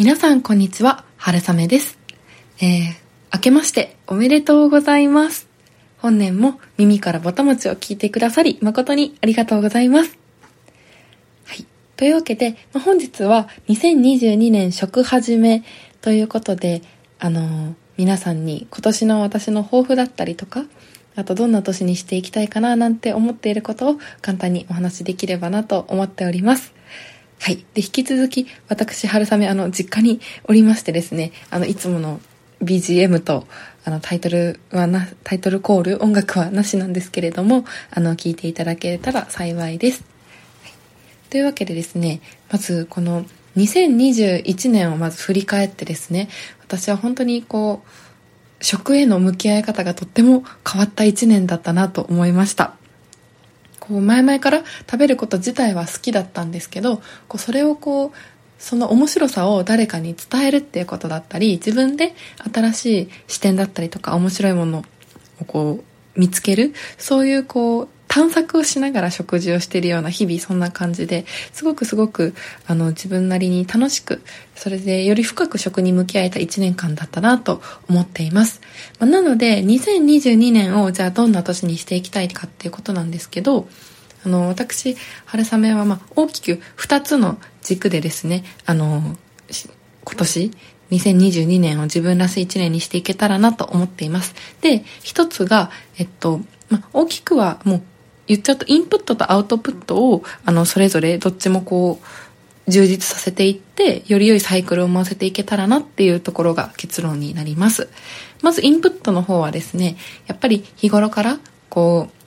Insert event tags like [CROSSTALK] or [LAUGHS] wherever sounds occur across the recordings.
皆さんこんにちは、春雨です。えー、明けましておめでとうございます。本年も耳からぼたもちを聞いてくださり、誠にありがとうございます。はい。というわけで、ま本日は2022年食始めということで、あのー、皆さんに今年の私の抱負だったりとか、あとどんな年にしていきたいかななんて思っていることを簡単にお話しできればなと思っております。はい。で、引き続き、私、春雨、あの、実家におりましてですね、あの、いつもの BGM と、あの、タイトルはな、タイトルコール、音楽はなしなんですけれども、あの、聞いていただけたら幸いです。はい、というわけでですね、まず、この、2021年をまず振り返ってですね、私は本当にこう、食への向き合い方がとっても変わった1年だったなと思いました。こう前々から食べること自体は好きだったんですけどこうそれをこうその面白さを誰かに伝えるっていうことだったり自分で新しい視点だったりとか面白いものをこう見つけるそういうこう探索をしながら食事をしているような日々そんな感じですごくすごくあの自分なりに楽しくそれでより深く食に向き合えた1年間だったなと思っています、まあ、なので2022年をじゃあどんな年にしていきたいかっていうことなんですけどあの私春雨はま大きく2つの軸でですねあの今年2022年を自分らしい1年にしていけたらなと思っています。で、一つが、えっと、ま大きくはもう言っちゃうとインプットとアウトプットをあのそれぞれどっちもこう充実させていってより良いサイクルを回せていけたらなっていうところが結論になります。まずインプットの方はですねやっぱり日頃からこう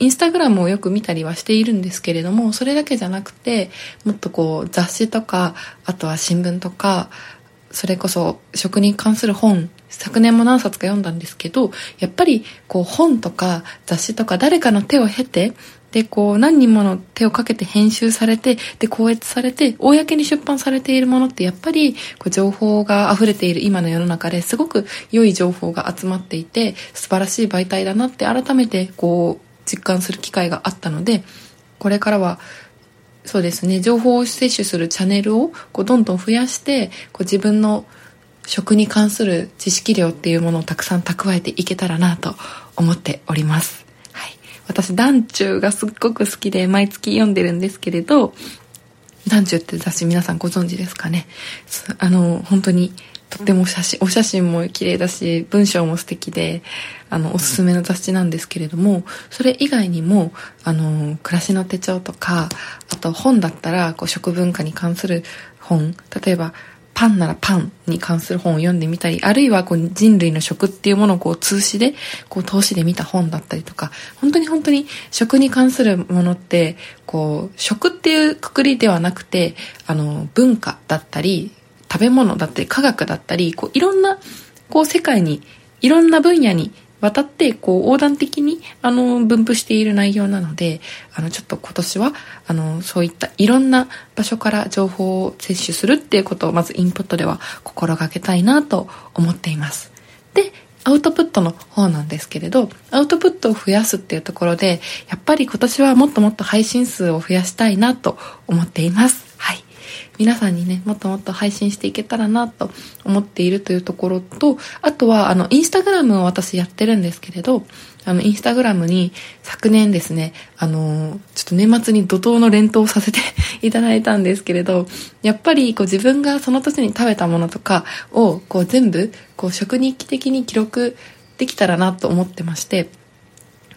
インスタグラムをよく見たりはしているんですけれどもそれだけじゃなくてもっとこう雑誌とかあとは新聞とかそれこそ食に関する本昨年も何冊か読んだんですけどやっぱりこう本とか雑誌とか誰かの手を経てでこう何人もの手をかけて編集されてで校閲されて公に出版されているものってやっぱりこう情報が溢れている今の世の中ですごく良い情報が集まっていて素晴らしい媒体だなって改めてこう実感する機会があったのでこれからはそうですね情報を摂取するチャンネルをこうどんどん増やしてこう自分の食に関する知識量っていうものをたくさん蓄えていけたらなと思っております。はい。私、団中がすっごく好きで毎月読んでるんですけれど、団中って雑誌皆さんご存知ですかね？あの、本当にとっても写真、お写真も綺麗だし、文章も素敵で、あの、おすすめの雑誌なんですけれども、それ以外にも、あの、暮らしの手帳とか、あと本だったら、こう、食文化に関する本、例えば、パンならパンに関する本を読んでみたり、あるいはこう人類の食っていうものをこう通しで、こう投資で見た本だったりとか、本当に本当に食に関するものって、こう、食っていうくくりではなくて、あの、文化だったり、食べ物だったり、科学だったり、こういろんな、こう世界に、いろんな分野に渡ってこう横断的にあの分布している内容なのであのちょっと今年はあのそういったいろんな場所から情報を摂取するっていうことをまずインプットでは心がけたいなと思っています。でアウトプットの方なんですけれどアウトプットを増やすっていうところでやっぱり今年はもっともっと配信数を増やしたいなと思っています。皆さんにね、もっともっと配信していけたらなと思っているというところと、あとは、あの、インスタグラムを私やってるんですけれど、あの、インスタグラムに昨年ですね、あの、ちょっと年末に怒涛の連投させて [LAUGHS] いただいたんですけれど、やっぱりこう自分がその年に食べたものとかをこう全部こう食日記的に記録できたらなと思ってまして、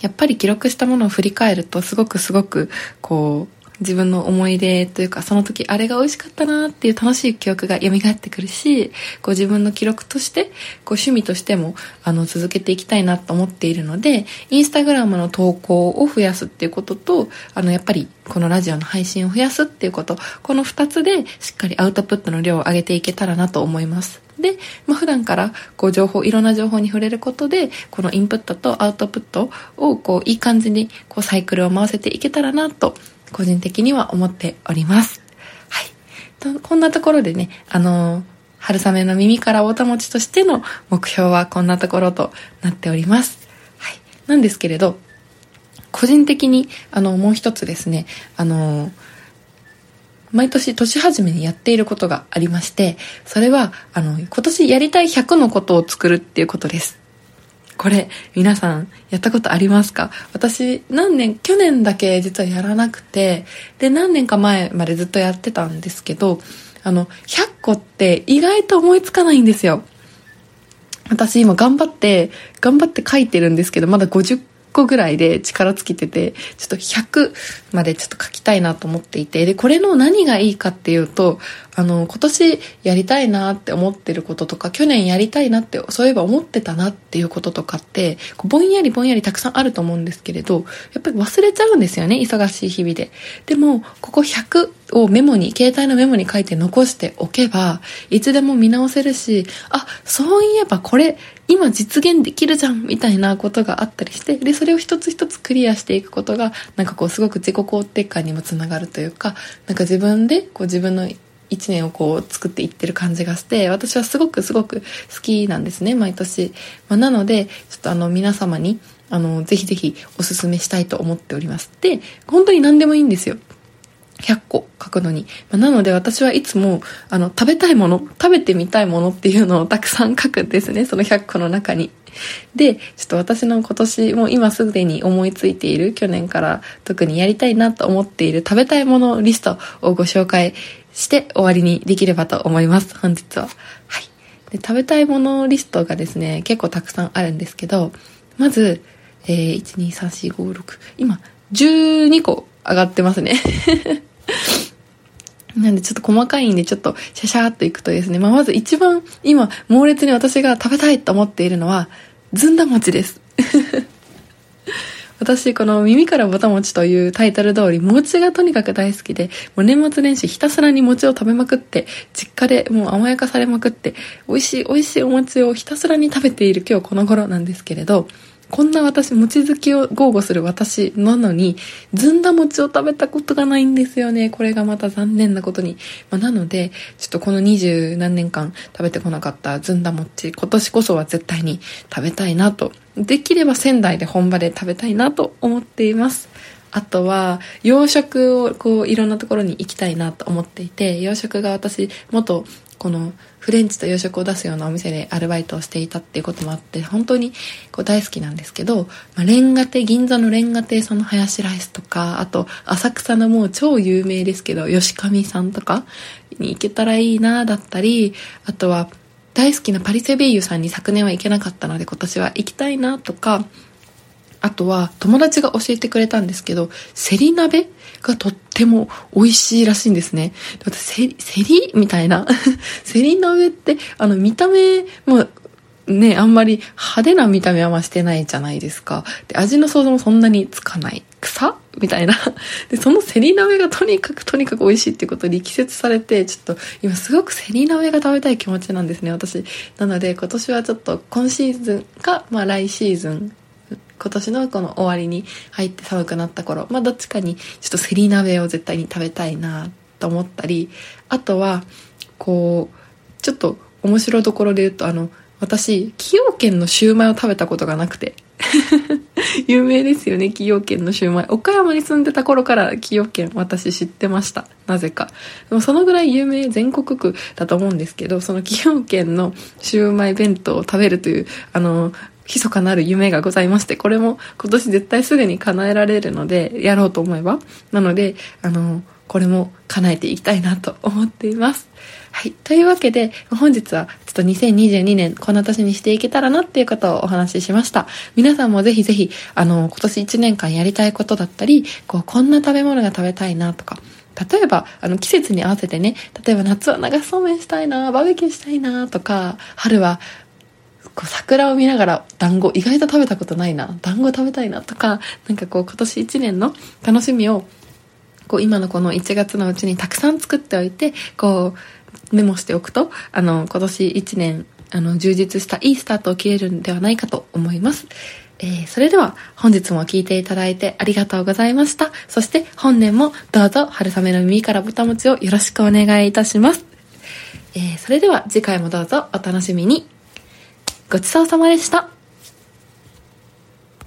やっぱり記録したものを振り返るとすごくすごくこう自分の思い出というかその時あれが美味しかったなっていう楽しい記憶が蘇ってくるしこう自分の記録としてこう趣味としてもあの続けていきたいなと思っているのでインスタグラムの投稿を増やすっていうこととあのやっぱりこのラジオの配信を増やすっていうことこの2つでしっかりアウトプットの量を上げていけたらなと思います。で、まあ、普段からこう情報いろんな情報に触れることでこのインプットとアウトプットをこういい感じにこうサイクルを回せていけたらなと個人的には思っております。はい。とこんなところでね、あの春雨の耳からおたもちとしての目標はこんなところとなっております。はい。なんですけれど、個人的に、あの、もう一つですね、あの毎年年始めにやっていることがありまして、それは、あの、今年やりたい100のことを作るっていうことです。これ、皆さん、やったことありますか？私、何年、去年だけ実はやらなくて、で、何年か前までずっとやってたんですけど、あの、100個って意外と思いつかないんですよ。私今頑張って、頑張って書いてるんですけど、まだ50個ぐらいで力尽きてて、ちょっと100までちょっと書きたいなと思っていて、で、これの何がいいかっていうと、あの、今年やりたいなって思ってることとか、去年やりたいなって、そういえば思ってたなっていうこととかって、ぼんやりぼんやりたくさんあると思うんですけれど、やっぱり忘れちゃうんですよね、忙しい日々で。でも、ここ100をメモに、携帯のメモに書いて残しておけば、いつでも見直せるし、あ、そういえばこれ、今実現できるじゃんみたいなことがあったりして、で、それを一つ一つクリアしていくことが、なんかこうすごく自己肯定感にもつながるというか、なんか自分でこう自分の一年をこう作っていってる感じがして、私はすごくすごく好きなんですね、毎年。まあ、なので、ちょっとあの皆様に、あの、ぜひぜひおすすめしたいと思っております。で、本当に何でもいいんですよ。100個くのに。まあ、なので私はいつも、あの、食べたいもの、食べてみたいものっていうのをたくさん書くんですね、その100個の中に。で、ちょっと私の今年も今すでに思いついている、去年から特にやりたいなと思っている食べたいものリストをご紹介して終わりにできればと思います、本日は。はい。で、食べたいものリストがですね、結構たくさんあるんですけど、まず、えー、1、2、3、4、5、6、今、12個上がってますね。なんでちょっと細かいんでちょっとシャシャーっといくとですね、まあ、まず一番今猛烈に私が食べたいと思っているのはずんだ餅です。[LAUGHS] 私、この耳からぼた餅というタイトル通り、餅がとにかく大好きで、もう年末年始ひたすらに餅を食べまくって、実家でもう甘やかされまくって、美味しい美味しいお餅をひたすらに食べている今日この頃なんですけれど、こんな私、餅好きを豪語する私なのに、ずんだ餅を食べたことがないんですよね。これがまた残念なことに。まあ、なので、ちょっとこの二十何年間食べてこなかったずんだ餅、今年こそは絶対に食べたいなと。できれば仙台で本場で食べたいなと思っています。あとは、洋食をこう、いろんなところに行きたいなと思っていて、洋食が私、元このフレンチと洋食を出すようなお店でアルバイトをしていたっていうこともあって本当にこう大好きなんですけど、まあ、レンガ亭銀座のレンガ亭さんのハヤシライスとかあと浅草のもう超有名ですけど吉上さんとかに行けたらいいなだったりあとは大好きなパリセベイユさんに昨年は行けなかったので今年は行きたいなとかあとは友達が教えてくれたんですけど、セリ鍋がとっても美味しいらしいんですね。私、セリ、セリ？みたいな。[LAUGHS] セリ鍋って、あの、見た目も、ね、あんまり派手な見た目はましてないじゃないですか。で、味の想像もそんなにつかない。草？みたいな。で、そのセリ鍋がとにかくとにかく美味しいってことで力説されて、ちょっと今すごくセリ鍋が食べたい気持ちなんですね、私。なので今年はちょっと今シーズンか、まあ来シーズン今年のこの終わりに入って寒くなった頃、まあどっちかにちょっとセリ鍋を絶対に食べたいなと思ったり、あとは、こう、ちょっと面白どころで言うと、あの、私、崎陽軒のシューマイを食べたことがなくて。[LAUGHS] 有名ですよね、崎陽軒のシューマイ。岡山に住んでた頃から崎陽軒私知ってました。なぜか。でもそのぐらい有名、全国区だと思うんですけど、その崎陽軒のシューマイ弁当を食べるという、あの、密かなる夢がございまして、これも今年絶対すぐに叶えられるので、やろうと思えば。なので、あの、これも叶えていきたいなと思っています。はい。というわけで、本日はちょっと2022年この年にしていけたらなっていうことをお話ししました。皆さんもぜひぜひ、あの、今年1年間やりたいことだったり、こう、こんな食べ物が食べたいなとか、例えば、あの、季節に合わせてね、例えば夏は流しそうめんしたいな、バーベキューしたいな、とか、春はこう桜を見ながら団子意外と食べたことないな団子食べたいなとかなんかこう今年1年の楽しみをこう今のこの1月のうちにたくさん作っておいてこうメモしておくとあの今年1年あの充実したいいスタートを切れるんではないかと思います。えー、それでは本日も聞いていただいてありがとうございました。そして本年もどうぞ春雨の耳からぼたもちをよろしくお願いいたします。えー、それでは次回もどうぞお楽しみに。ごちそうさまでした。